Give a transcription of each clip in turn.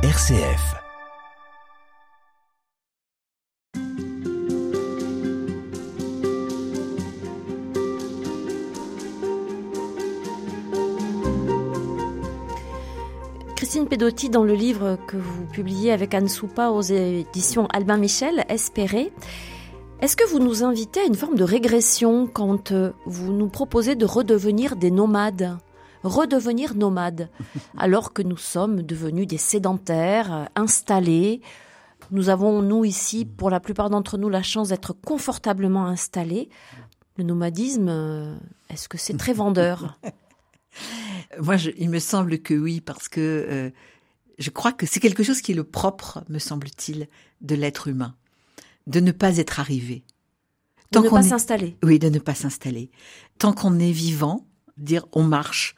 RCF. Christine Pedotti, dans le livre que vous publiez avec Anne Soupa aux éditions Albin Michel, Espérer, est-ce que vous nous invitez à une forme de régression quand euh, vous nous proposez de redevenir des nomades? Redevenir nomades, alors que nous sommes devenus des sédentaires, installés. Nous avons, nous ici, pour la plupart d'entre nous, la chance d'être confortablement installés. Le nomadisme, euh, est-ce que c'est très vendeur? Moi, je, il me semble que oui, parce que euh, je crois que c'est quelque chose qui est le propre, me semble-t-il, de l'être humain, de ne pas être arrivé. De ne pas est- s'installer. Oui, de ne pas s'installer. Tant qu'on est vivant, dire on marche,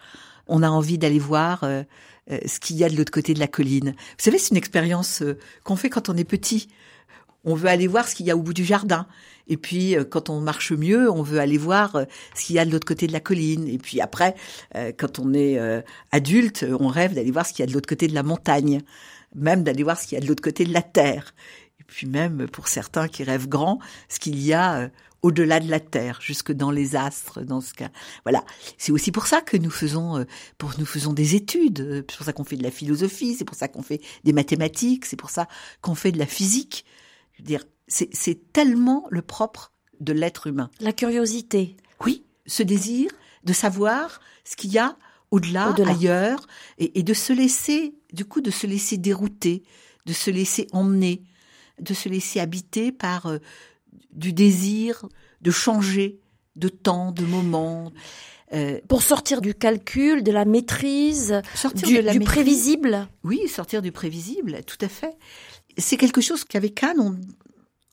on a envie d'aller voir euh, euh, ce qu'il y a de l'autre côté de la colline. Vous savez, c'est une expérience euh, qu'on fait quand on est petit. On veut aller voir ce qu'il y a au bout du jardin. Et puis, euh, quand on marche mieux, on veut aller voir ce qu'il y a de l'autre côté de la colline. Et puis après, quand on est adulte, on rêve d'aller voir ce qu'il y a de l'autre côté de la montagne, même d'aller voir ce qu'il y a de l'autre côté de la terre. Et puis même, pour certains qui rêvent grand, ce qu'il y a au-delà de la terre, jusque dans les astres, dans ce cas. Voilà. C'est aussi pour ça que nous faisons, euh, pour nous faisons des études. euh, C'est pour ça qu'on fait de la philosophie. C'est pour ça qu'on fait des mathématiques. C'est pour ça qu'on fait de la physique. Je veux dire, c'est c'est tellement le propre de l'être humain. La curiosité. Oui, ce désir de savoir ce qu'il y a au-delà, Au-delà. ailleurs, et, et de se laisser, du coup, de se laisser dérouter, de se laisser emmener, de se laisser habiter par euh, du désir de changer de temps, de moment, euh, Pour sortir du calcul, de la maîtrise, sortir du, de la du maîtrise. prévisible. Oui, sortir du prévisible, tout à fait. C'est quelque chose qu'avec Anne, on-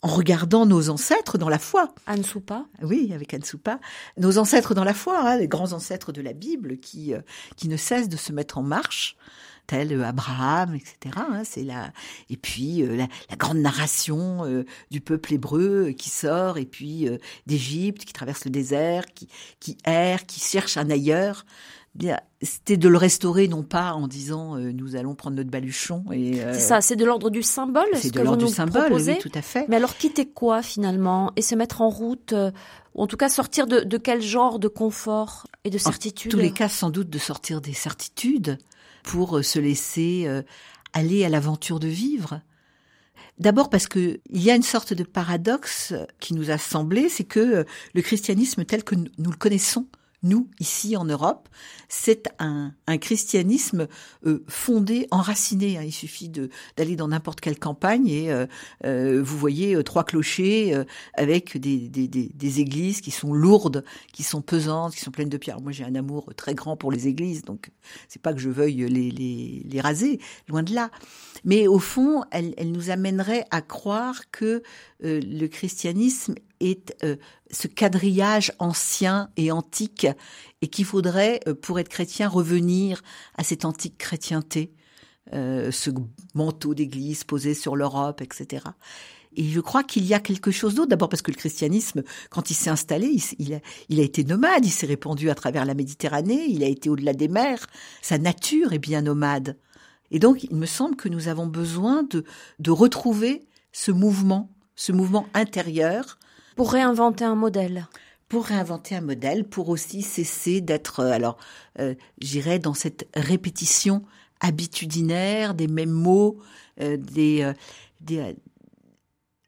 en regardant nos ancêtres dans la foi, Anne Soupa. Oui, avec Anne Soupa. Nos ancêtres dans la foi, hein, les grands ancêtres de la Bible qui, euh, qui ne cessent de se mettre en marche, tels euh, Abraham, etc. hein, c'est la... Et puis euh, la, la grande narration euh, du peuple hébreu euh, qui sort, et puis euh, d'Égypte, qui traverse le désert, qui, qui erre, qui cherche un ailleurs. Bien, C'était de le restaurer, non pas en disant euh, nous allons prendre notre baluchon. et euh, C'est ça, c'est de l'ordre du symbole, ce C'est que de l'ordre du symbole, oui, tout à fait. Mais alors quitter quoi finalement? Et se mettre en route, euh, ou en tout cas sortir de, de quel genre de confort et de certitude? En tous les cas, sans doute de sortir des certitudes pour euh, se laisser euh, aller à l'aventure de vivre. D'abord parce que il y a une sorte de paradoxe qui nous a semblé, c'est que euh, le christianisme tel que nous le connaissons, nous, ici en Europe, c'est un, un christianisme euh, fondé, enraciné. hein. Il suffit d'aller dans n'importe quelle campagne et euh, euh, vous voyez trois clochers avec des, des, églises qui sont lourdes, qui sont pesantes, qui sont pleines de pierres. Moi, j'ai un amour très grand pour les églises, donc c'est pas que je veuille les, les, raser, loin de là. Mais au fond, elle, elle nous amènerait à croire que le christianisme est ce quadrillage ancien et antique, et qu'il faudrait, euh, pour être chrétien, revenir à cette antique chrétienté, euh, ce manteau d'église posé sur l'Europe, etc. Et je crois qu'il y a quelque chose d'autre. D'abord parce que le christianisme, quand il s'est installé, il, a, il a été nomade, il s'est répandu à travers la Méditerranée, il a été au-delà des mers. Sa nature est bien nomade. Et donc, il me semble que nous avons besoin de, de retrouver ce mouvement, ce mouvement intérieur, pour réinventer un modèle. Pour réinventer un modèle, pour aussi cesser d'être, euh, alors, euh, j'irais dans cette répétition habitudinaire des mêmes mots, euh, des, euh, des, euh,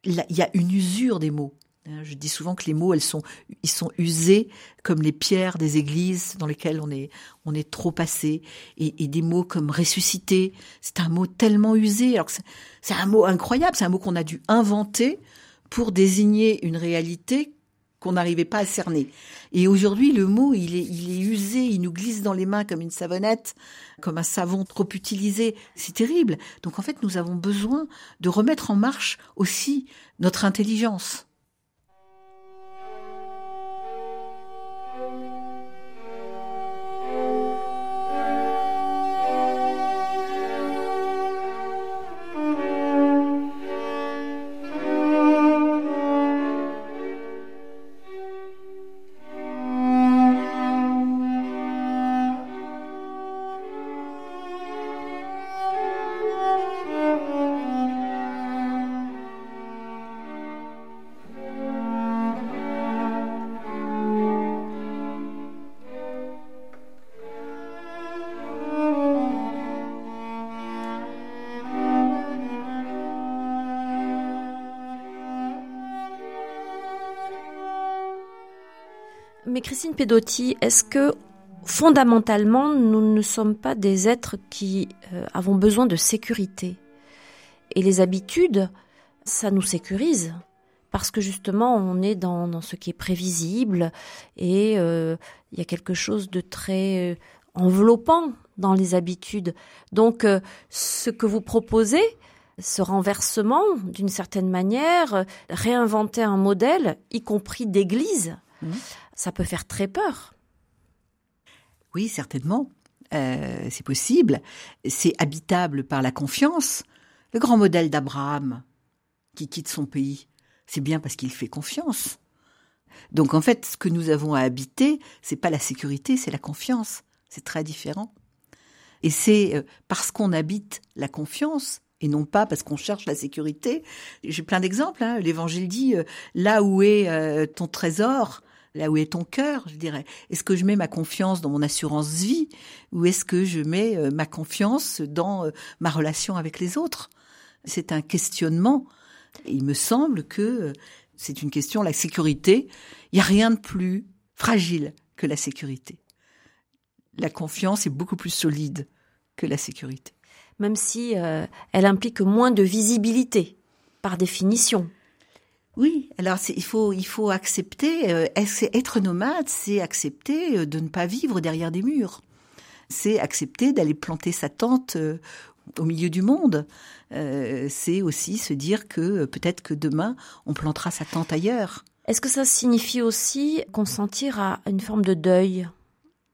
il y a une usure des mots. Hein, Je dis souvent que les mots, elles sont, ils sont usés comme les pierres des églises dans lesquelles on est, on est trop passé. Et, des mots comme ressusciter, c'est un mot tellement usé. Alors c'est un mot incroyable, c'est un mot qu'on a dû inventer pour désigner une réalité qu'on n'arrivait pas à cerner. Et aujourd'hui, le mot, il est, il est usé, il nous glisse dans les mains comme une savonnette, comme un savon trop utilisé. C'est terrible. Donc en fait, nous avons besoin de remettre en marche aussi notre intelligence. Mais Christine Pedotti, est-ce que fondamentalement, nous ne sommes pas des êtres qui euh, avons besoin de sécurité? Et les habitudes, ça nous sécurise parce que justement on est dans, ce qui est prévisible et euh, il y a quelque chose de très euh, enveloppant dans les habitudes. Donc ce que vous proposez, ce renversement, d'une certaine manière, réinventer un modèle, y compris d'église, mmh. ça peut faire très peur. Oui, certainement. Euh, c'est possible. C'est habitable par la confiance. Le grand modèle d'Abraham, qui quitte son pays, c'est bien parce qu'il fait confiance. Donc en fait, ce que nous avons à habiter, c'est pas la sécurité, c'est la confiance. C'est très différent. Et c'est euh, parce qu'on habite la confiance et non pas parce qu'on cherche la sécurité. J'ai plein d'exemples. Hein. L'Évangile dit euh, là où est ton trésor, Là où est ton cœur, je dirais. Est-ce que je mets ma confiance dans mon assurance vie ou est-ce que je mets euh, ma confiance dans euh, ma relation avec les autres? C'est un questionnement. il me semble que euh, c'est une question, la sécurité, il n'y a rien de plus fragile que la sécurité. La confiance est beaucoup plus solide que la sécurité. Même si elle implique moins de visibilité, par définition. Oui, alors il faut accepter. Euh, être nomade, c'est accepter euh, de ne pas vivre derrière des murs. C'est accepter d'aller planter sa tente euh, au milieu du monde. c'est aussi se dire que peut-être que demain on plantera sa tente ailleurs. Est-ce que ça signifie aussi consentir à une forme de deuil?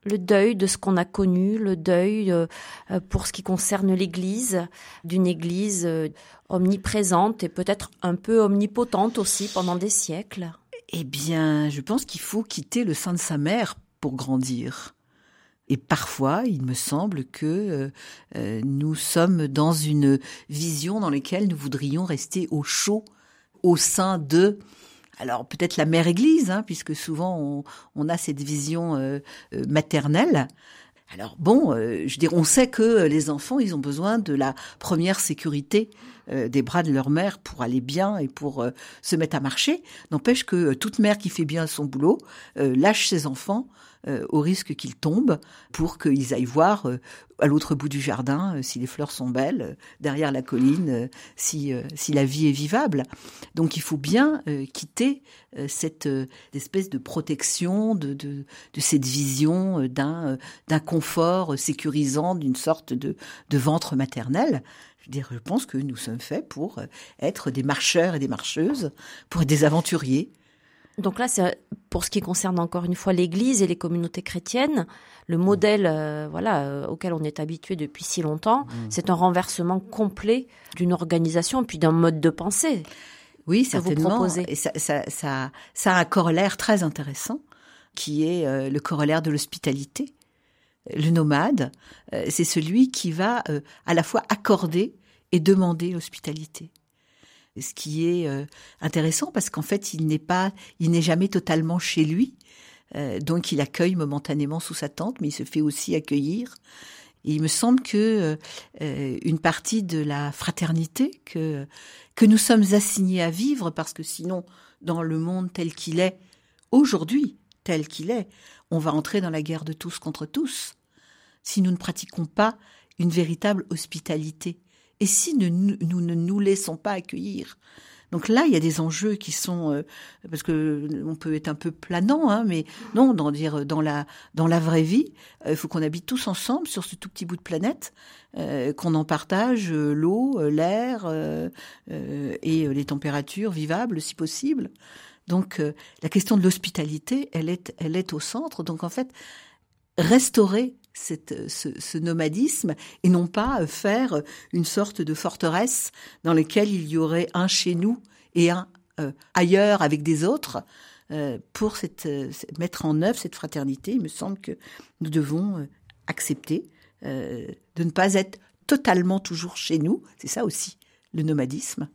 Le deuil de ce qu'on a connu, le deuil euh, euh, pour ce qui concerne l'Église, d'une Église euh, omniprésente et peut-être un peu omnipotente aussi pendant des siècles Eh bien, je pense qu'il faut quitter le sein de sa mère pour grandir. Et parfois, il me semble que nous sommes dans une vision dans laquelle nous voudrions rester au chaud, au sein de alors peut-être la mère Église, hein, puisque souvent on, a cette vision euh, euh, maternelle. Alors bon, euh, je dirais, on sait que les enfants, ils ont besoin de la première sécurité des bras de leur mère pour aller bien et pour se mettre à marcher. N'empêche que toute mère qui fait bien son boulot lâche ses enfants euh, au risque qu'ils tombent pour qu'ils aillent voir euh, à l'autre bout du jardin euh, si les fleurs sont belles, derrière la colline, si, si la vie est vivable. Donc il faut bien quitter cette espèce de protection, de, de, de cette vision d'un d'un confort sécurisant, d'une sorte de, de ventre maternel. Je, pense que nous sommes faits pour être des marcheurs et des marcheuses, pour être des aventuriers. Donc là, c'est pour ce qui concerne encore une fois l'Église et les communautés chrétiennes, le modèle, euh, voilà, euh, auquel on est habitué depuis si longtemps, mmh. c'est un renversement complet d'une organisation puis d'un mode de pensée. Oui, certainement. et ça, ça, ça, ça, a un corollaire très intéressant, qui est euh, le corollaire de l'hospitalité. Le nomade, c'est celui qui va à la fois accorder et demander l'hospitalité ce qui est euh, intéressant parce qu'en fait, il n'est pas, il n'est jamais totalement chez lui. Euh, donc, il accueille momentanément sous sa tente, mais il se fait aussi accueillir. Il me semble que euh, une partie de la fraternité que que nous sommes assignés à vivre, parce que sinon, dans le monde tel qu'il est aujourd'hui, tel qu'il est, on va entrer dans la guerre de tous contre tous. Si nous ne pratiquons pas une véritable hospitalité, et si nous, ne nous laissons pas accueillir donc là, il y a des enjeux qui sont euh, parce que on peut être un peu planant, hein, mais non, dans dire dans la dans la vraie vie, euh, il faut qu'on habite tous ensemble sur ce tout petit bout de planète, euh, qu'on en partage l'eau, l'air et les températures vivables si possible. Donc la question de l'hospitalité, elle est elle est au centre. Donc en fait, restaurer ce, nomadisme et non pas faire une sorte de forteresse dans laquelle il y aurait un chez nous et un euh, ailleurs avec des autres. Euh, pour cette, mettre en œuvre cette fraternité, il me semble que nous devons euh, accepter de ne pas être totalement toujours chez nous. C'est ça aussi le nomadisme.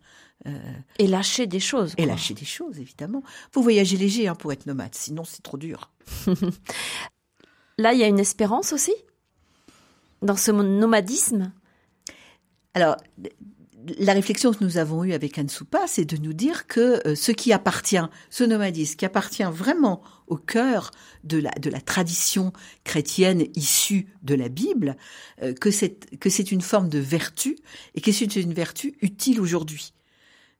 et lâcher des choses. Et lâcher des choses, évidemment. Faut voyager léger hein, pour être nomade, sinon c'est trop dur. Là, il y a une espérance aussi dans ce nomadisme? Alors, la réflexion que nous avons eue avec Anne Soupa, c'est de nous dire que euh, ce qui appartient, ce nomadisme, qui appartient vraiment au cœur de la, tradition chrétienne issue de la Bible, euh, que c'est, que c'est une forme de vertu et que c'est une vertu utile aujourd'hui.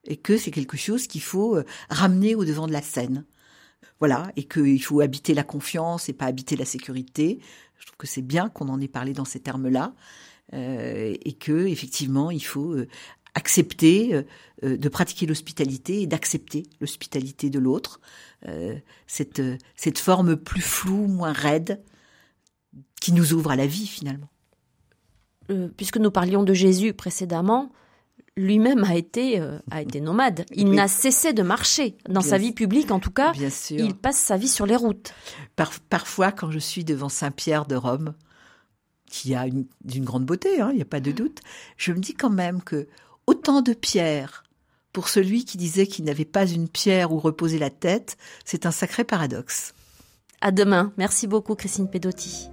Et que c'est quelque chose qu'il faut euh, ramener au devant de la scène. Voilà, et qu'il faut habiter la confiance et pas habiter la sécurité. Je trouve que c'est bien qu'on en ait parlé dans ces termes-là. Et que effectivement il faut accepter euh, de pratiquer l'hospitalité et d'accepter l'hospitalité de l'autre, cette, cette forme plus floue, moins raide, qui nous ouvre à la vie finalement. puisque nous parlions de Jésus précédemment, lui-même a été a été nomade. Il n'a cessé de marcher dans sa vie publique, en tout cas. Bien sûr. Il passe sa vie sur les routes. parfois, quand je suis devant Saint-Pierre de Rome, qui a une, grande beauté, hein, il n'y a pas de doute, je me dis quand même que autant de pierres pour celui qui disait qu'il n'avait pas une pierre où reposer la tête, c'est un sacré paradoxe. À demain. Merci beaucoup, Christine Pedotti.